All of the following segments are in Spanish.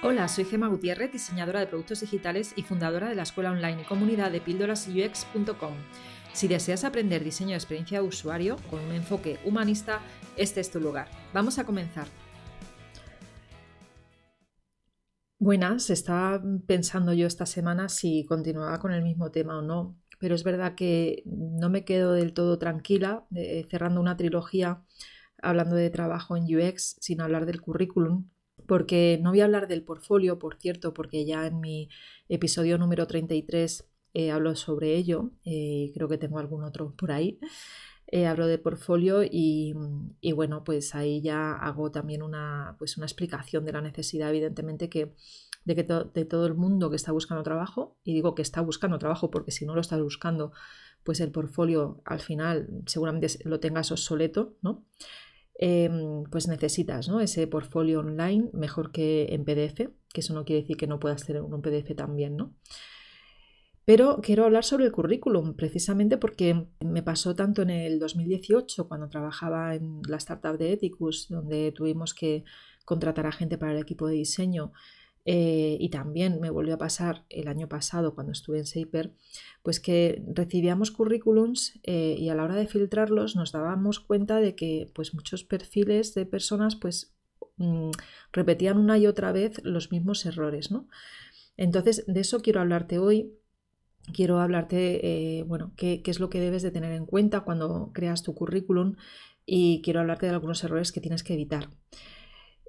Hola, soy Gema Gutiérrez, diseñadora de productos digitales y fundadora de la escuela online y comunidad de píldorasux.com. Si deseas aprender diseño de experiencia de usuario con un enfoque humanista, este es tu lugar. Vamos a comenzar. Buenas, estaba pensando yo esta semana si continuaba con el mismo tema o no, pero es verdad que no me quedo del todo tranquila eh, cerrando una trilogía hablando de trabajo en UX sin hablar del currículum, porque no voy a hablar del portfolio, por cierto, porque ya en mi episodio número 33 eh, hablo sobre ello, eh, creo que tengo algún otro por ahí. Eh, hablo de portfolio y, bueno, pues ahí ya hago también una, pues una explicación de la necesidad, evidentemente, que, de, que todo el mundo que está buscando trabajo, y digo que está buscando trabajo porque si no lo estás buscando, pues el portfolio al final seguramente lo tengas obsoleto, ¿no? Em, pues necesitas ¿no? ese portfolio online mejor que en PDF, que eso no quiere decir que no puedas tener un PDF también, ¿no? Pero quiero hablar sobre el currículum, precisamente porque me pasó tanto en el 2018, cuando trabajaba en la startup de Ethicus, donde tuvimos que contratar a gente para el equipo de diseño, eh, y también me volvió a pasar el año pasado cuando estuve en Saper, pues que recibíamos currículums eh, y a la hora de filtrarlos nos dábamos cuenta de que pues muchos perfiles de personas pues mm, repetían una y otra vez los mismos errores, ¿no? Entonces, de eso quiero hablarte hoy. Quiero hablarte, eh, bueno, qué, qué es lo que debes de tener en cuenta cuando creas tu currículum y quiero hablarte de algunos errores que tienes que evitar.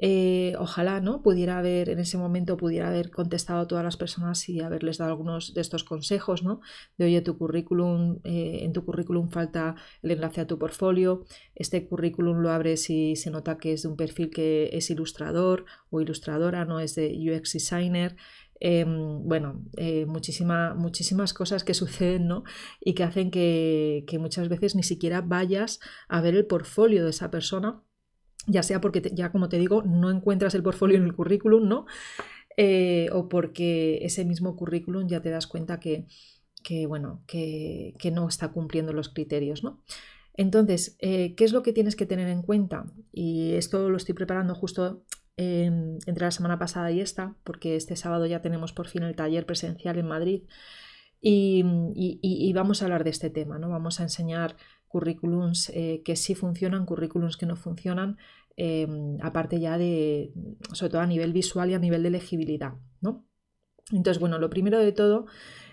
Eh, ojalá no pudiera haber en ese momento pudiera haber contestado a todas las personas y haberles dado algunos de estos consejos no de oye tu currículum eh, en tu currículum falta el enlace a tu portfolio este currículum lo abres y se nota que es de un perfil que es ilustrador o ilustradora no es de UX designer em, bueno, eh, muchísimas cosas que suceden ¿no? y que hacen que, que muchas veces ni siquiera vayas a ver el portfolio de esa persona ya sea porque ya como te digo no encuentras el portfolio en el currículum, ¿no? Eh, o porque ese mismo currículum ya te das cuenta que, bueno, que, no está cumpliendo los criterios, ¿no? Entonces, eh, ¿qué es lo que tienes que tener en cuenta? Y esto lo estoy preparando justo entre la semana pasada y esta, porque este sábado ya tenemos por fin el taller presencial en Madrid. Y, y, vamos a hablar de este tema, ¿no? Vamos a enseñar currículums eh, que sí funcionan, currículums que no funcionan, em, aparte ya de, sobre todo a nivel visual y a nivel de legibilidad, ¿no? Entonces, bueno, lo primero de todo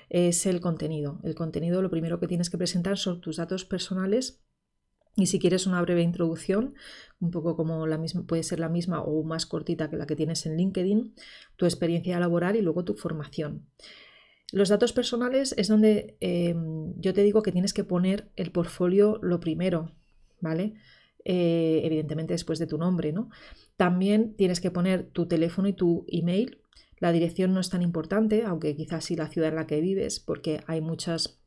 es el contenido. El contenido, lo primero que tienes que presentar son tus datos personales y si quieres una breve introducción, un poco como la misma, puede ser la misma o más cortita que la que tienes en LinkedIn, tu experiencia laboral y luego tu formación. Los datos personales es donde em, yo te digo que tienes que poner el portfolio lo primero, ¿vale? Eh, evidentemente después de tu nombre, ¿no? También tienes que poner tu teléfono y tu email. La dirección no es tan importante, aunque quizás sí la ciudad en la que vives, porque hay muchas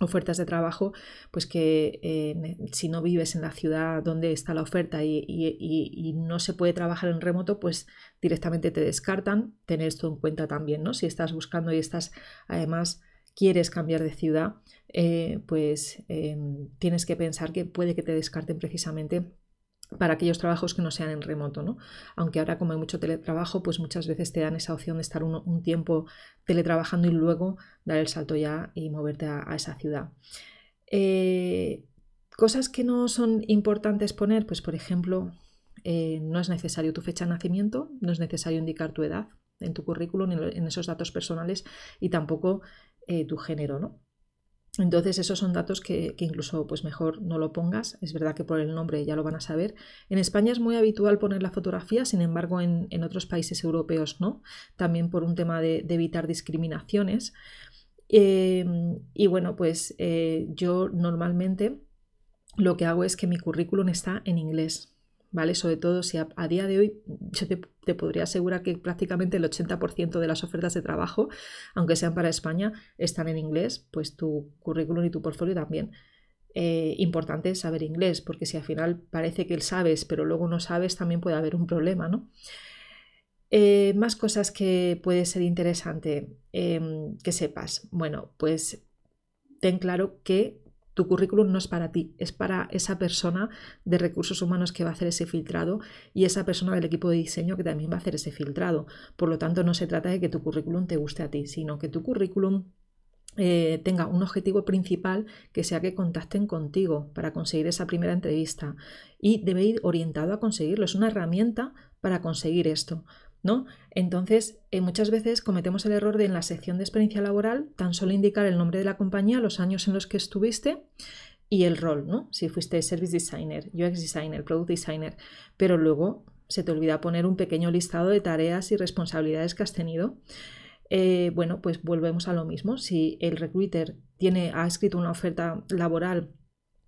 ofertas de trabajo, pues que eh, si no vives en la ciudad donde está la oferta y, no se puede trabajar en remoto, pues directamente te descartan. Tener esto en cuenta también, ¿no? Si estás buscando y estás, además, quieres cambiar de ciudad, eh, pues em, tienes que pensar que puede que te descarten precisamente para aquellos trabajos que no sean en remoto, ¿no? Aunque ahora como hay mucho teletrabajo, pues muchas veces te dan esa opción de estar un, tiempo teletrabajando y luego dar el salto ya y moverte a, esa ciudad. Eh, cosas que no son importantes poner, pues por ejemplo, eh, no es necesario tu fecha de nacimiento, no es necesario indicar tu edad en tu currículum, en, esos datos personales y tampoco eh, tu género, ¿no? Entonces esos son datos que, incluso pues mejor no lo pongas. Es verdad que por el nombre ya lo van a saber. En España es muy habitual poner la fotografía, sin embargo en, otros países europeos no. También por un tema de, evitar discriminaciones. Em, y bueno, pues eh, yo normalmente lo que hago es que mi currículum está en inglés. ¿Vale? Sobre todo si a, día de hoy yo te, podría asegurar que prácticamente el 80% de las ofertas de trabajo, aunque sean para España, están en inglés, pues tu currículum y tu portfolio también. Eh, importante saber inglés, porque si al final parece que sabes, pero luego no sabes, también puede haber un problema, ¿no? Eh, más cosas que puede ser interesante em, que sepas. Bueno, pues ten claro que Tu currículum no es para ti, es para esa persona de recursos humanos que va a hacer ese filtrado y esa persona del equipo de diseño que también va a hacer ese filtrado. Por lo tanto, no se trata de que tu currículum te guste a ti, sino que tu currículum eh, tenga un objetivo principal que sea que contacten contigo para conseguir esa primera entrevista y debe ir orientado a conseguirlo. Es una herramienta para conseguir esto. ¿No? Entonces, eh, muchas veces cometemos el error de en la sección de experiencia laboral tan solo indicar el nombre de la compañía, los años en los que estuviste y el rol, ¿no? Si fuiste service designer, UX designer, product designer, pero luego se te olvida poner un pequeño listado de tareas y responsabilidades que has tenido. Eh, bueno, pues volvemos a lo mismo. Si el recruiter tiene, ha escrito una oferta laboral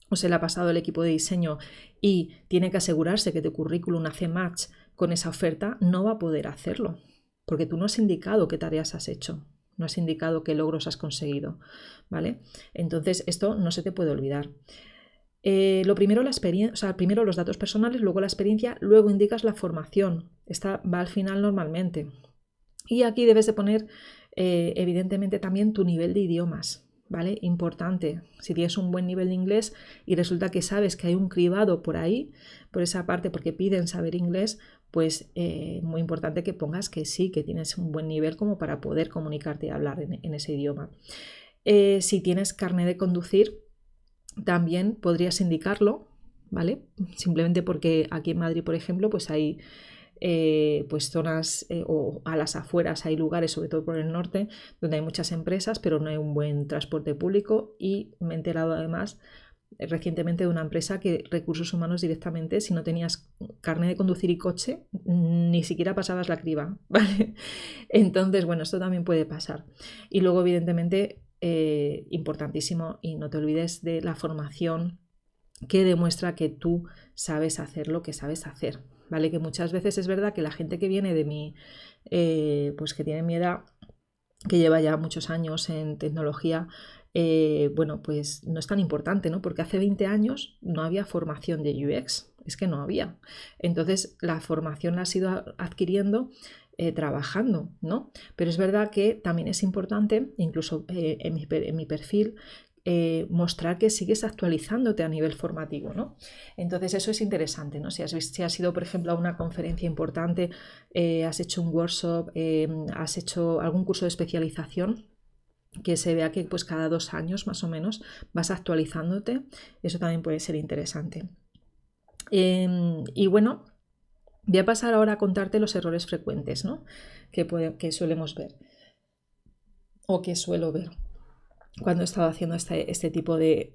o se le ha pasado el equipo de diseño y tiene que asegurarse que tu currículum hace match con esa oferta, no va a poder hacerlo, porque tú no has indicado qué tareas has hecho, no has indicado qué logros has conseguido, ¿vale? Entonces, esto no se te puede olvidar. Eh, lo primero, la experiencia, o sea, primero los datos personales, luego la experiencia, luego indicas la formación. Esta va al final normalmente. Y aquí debes de poner, eh, evidentemente, también tu nivel de idiomas. ¿Vale? Importante. Si tienes un buen nivel de inglés y resulta que sabes que hay un cribado por ahí, por esa parte, porque piden saber inglés, pues eh, muy importante que pongas que sí, que tienes un buen nivel como para poder comunicarte y hablar en, ese idioma. Eh, si tienes carne de conducir, también podrías indicarlo, ¿vale? Simplemente porque aquí en Madrid, por ejemplo, pues hay eh, pues zonas o a las afueras hay lugares, sobre todo por el norte, donde hay muchas empresas, pero no hay un buen transporte público y me he enterado además recientemente de una empresa que recursos humanos directamente, si no tenías carne de conducir y coche, ni siquiera pasabas la criba, ¿vale? Entonces, bueno, esto también puede pasar. Y luego, evidentemente, importantísimo, y no te olvides de la formación que demuestra que tú sabes hacer lo que sabes hacer. ¿vale? Que muchas veces es verdad que la gente que viene de mi, eh, pues que tiene mi edad, que lleva ya muchos años en tecnología, eh, bueno, pues no es tan importante, ¿no? Porque hace 20 años no había formación de UX, es que no había. Entonces la formación la has ido adquiriendo eh, trabajando, ¿no? Pero es verdad que también es importante, incluso en mi, en, mi, perfil, eh, mostrar que sigues actualizándote a nivel formativo, ¿no? Entonces eso es interesante, ¿no? Si has, si has ido, por ejemplo, a una conferencia importante, eh, has hecho un workshop, eh, has hecho algún curso de especialización, que se vea que pues cada dos años más o menos vas actualizándote, eso también puede ser interesante. Em, y bueno, voy a pasar ahora a contarte los errores frecuentes ¿no? que, que solemos ver o que suelo ver cuando he estado haciendo este, este tipo de,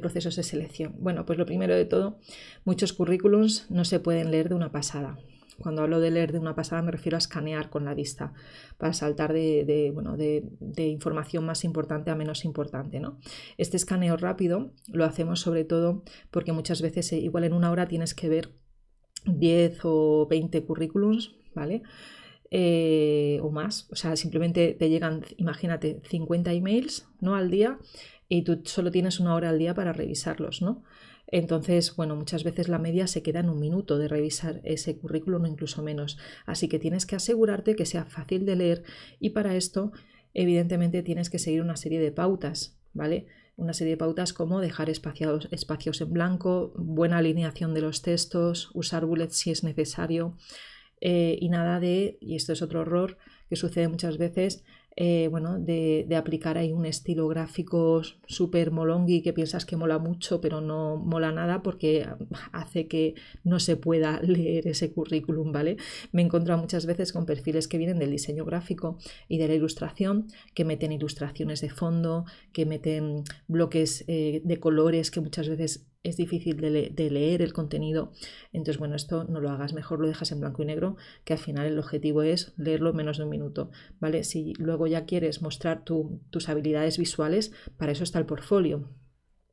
procesos de selección? Bueno, pues lo primero de todo, muchos currículums no se pueden leer de una pasada. Cuando hablo de leer de una pasada me refiero a escanear con la vista para saltar de, bueno, de, información más importante a menos importante. ¿no? Este escaneo rápido lo hacemos sobre todo porque muchas veces eh, igual en una hora tienes que ver 10 o 20 currículums, ¿vale? Eh, o más. O sea, simplemente te llegan, imagínate, 50 emails ¿no? al día y tú solo tienes una hora al día para revisarlos, ¿no? Entonces, bueno, muchas veces la media se queda en un minuto de revisar ese currículum o incluso menos. Así que tienes que asegurarte que sea fácil de leer y para esto, evidentemente, tienes que seguir una serie de pautas, ¿vale? Una serie de pautas como dejar espacios, espacios en blanco, buena alineación de los textos, usar bullets si es necesario, eh, y nada de, y esto es otro error que sucede muchas veces, eh, bueno, de, aplicar ahí un estilo gráfico súper molongui que piensas que mola mucho, pero no mola nada porque hace que no se pueda leer ese currículum, ¿vale? Me he encontrado muchas veces con perfiles que vienen del diseño gráfico y de la ilustración, que meten ilustraciones de fondo, que meten bloques eh, de colores que muchas veces es difícil de, leer el contenido. Entonces, bueno, esto no lo hagas, mejor lo dejas en blanco y negro, que al final el objetivo es leerlo menos de un minuto, ¿vale? Si luego ya quieres mostrar tus habilidades visuales, para eso está el portfolio,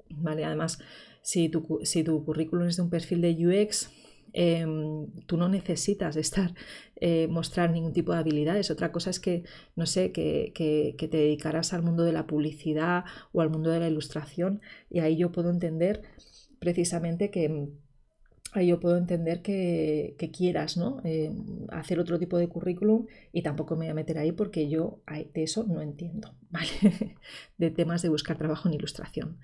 ¿vale? Además, si tu, si tu currículum es de un perfil de UX, em, tú no necesitas estar eh, mostrar ningún tipo de habilidades. Otra cosa es que, no sé, que, que, te dedicarás al mundo de la publicidad o al mundo de la ilustración y ahí yo puedo entender precisamente que mm, ahí yo puedo entender que, quieras ¿no? Eh, hacer otro tipo de currículum y tampoco me voy a meter ahí porque yo de eso no entiendo, ¿vale? de temas de buscar trabajo en ilustración.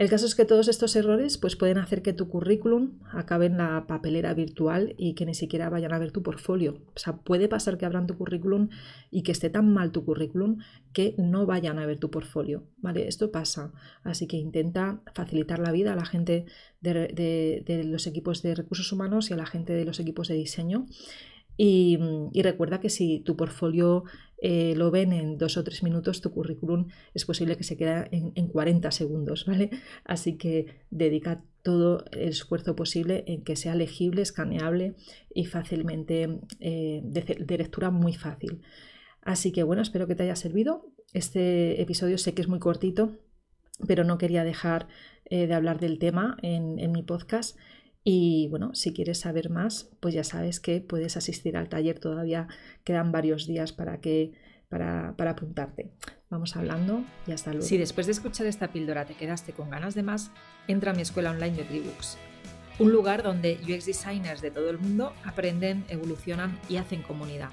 El caso es que todos estos errores pues, pueden hacer que tu currículum acabe en la papelera virtual y que ni siquiera vayan a ver tu portfolio. O sea, puede pasar que abran tu currículum y que esté tan mal tu currículum que no vayan a ver tu portfolio. ¿vale? Esto pasa. Así que intenta facilitar la vida a la gente de los equipos de recursos humanos y a la gente de los equipos de diseño Mm, y, recuerda que si tu portfolio eh, lo ven en dos o tres minutos, tu currículum es posible que se quede en, 40 segundos, ¿vale? Así que dedica todo el esfuerzo posible en que sea legible, escaneable y fácilmente eh, de, lectura muy fácil. Así que bueno, espero que te haya servido. Este episodio sé que es muy cortito, pero no quería dejar eh, de hablar del tema en, en mi podcast. Y bueno, si quieres saber más, pues ya sabes que puedes asistir al taller. Todavía quedan varios días para que para, para, apuntarte. Vamos hablando y hasta luego. Si después de escuchar esta píldora te quedaste con ganas de más, entra a mi escuela online de Tribooks. Un lugar donde UX designers de todo el mundo aprenden, evolucionan y hacen comunidad.